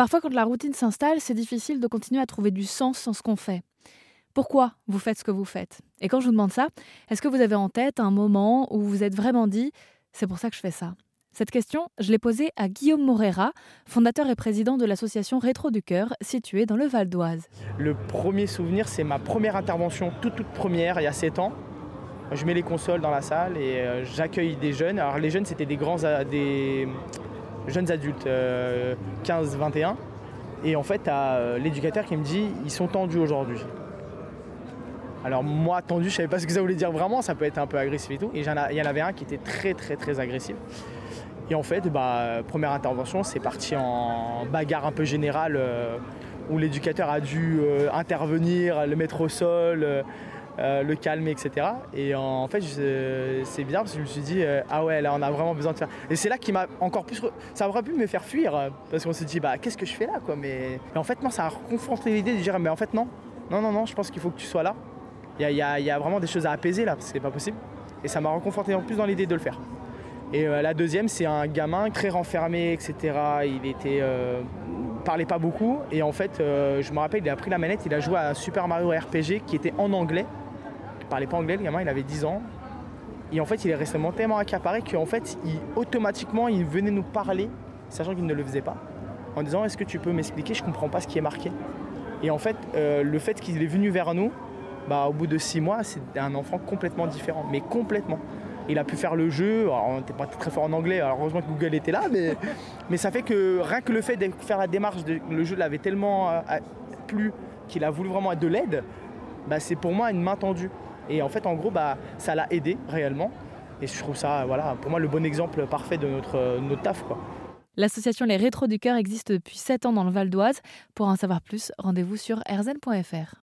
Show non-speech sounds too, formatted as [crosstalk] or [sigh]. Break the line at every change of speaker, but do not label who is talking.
Parfois, quand la routine s'installe, c'est difficile de continuer à trouver du sens dans ce qu'on fait. Pourquoi vous faites ce que vous faites? Et quand je vous demande ça, est-ce que vous avez en tête un moment où vous vous êtes vraiment dit c'est pour ça que je fais ça? Cette question, je l'ai posée à Guillaume Morera, fondateur et président de l'association Rétro du Cœur, située dans le Val d'Oise.
Le premier souvenir, c'est ma première intervention, toute première, il y a 7 ans. Je mets les consoles dans la salle et euh, j'accueille des jeunes. Alors les jeunes, c'était des grands, jeunes adultes, 15-21. Euh, et en fait, à euh, l'éducateur qui me dit, ils sont tendus aujourd'hui. Alors moi, tendu, je savais pas ce que ça voulait dire vraiment, ça peut être un peu agressif et tout. Et il y en avait un qui était très très très agressif. Et en fait, bah, première intervention, c'est parti en bagarre un peu générale euh, où l'éducateur a dû intervenir, le mettre au sol, le calmer, etc. Et en fait, c'est bien parce que je me suis dit, ah ouais, là on a vraiment besoin de faire. Et c'est là qui m'a encore plus. Ça aurait pu me faire fuir parce qu'on s'est dit, bah qu'est-ce que je fais là quoi mais... en fait, non, ça a confronté l'idée de dire, mais en fait, non. Non, non, non, je pense qu'il faut que tu sois là il y, a, vraiment des choses à apaiser là, parce que c'est pas possible. Et ça m'a reconforté en plus dans l'idée de le faire. Et euh, la deuxième, c'est un gamin très renfermé, etc. Il était, euh, parlait pas beaucoup. Et en fait, euh, je me rappelle, il a pris la manette, il a joué à Super Mario RPG qui était en anglais. Parlait pas anglais, le gamin, il avait 10 ans. Et en fait, il est resté tellement accaparé qu'en fait, il, automatiquement, il venait nous parler, sachant qu'il ne le faisait pas, en disant Est-ce que tu peux m'expliquer? Je comprends pas ce qui est marqué. Et en fait, le fait qu'il est venu vers nous, bah, au bout de six mois, c'est un enfant complètement différent, mais complètement. Il a pu faire le jeu, alors on n'était pas très fort en anglais, heureusement que Google était là, mais, [laughs] mais ça fait que rien que le fait de faire la démarche, le jeu l'avait tellement euh, plu qu'il a voulu vraiment de l'aide, bah, c'est pour moi une main tendue. Et en fait, en gros, bah, ça l'a aidé réellement. Et je trouve ça, voilà, pour moi, le bon exemple parfait de notre, notre taf.
L'association Les Rétros du Cœur existe depuis 7 ans dans le Val d'Oise. Pour en savoir plus, rendez-vous sur rzn.fr.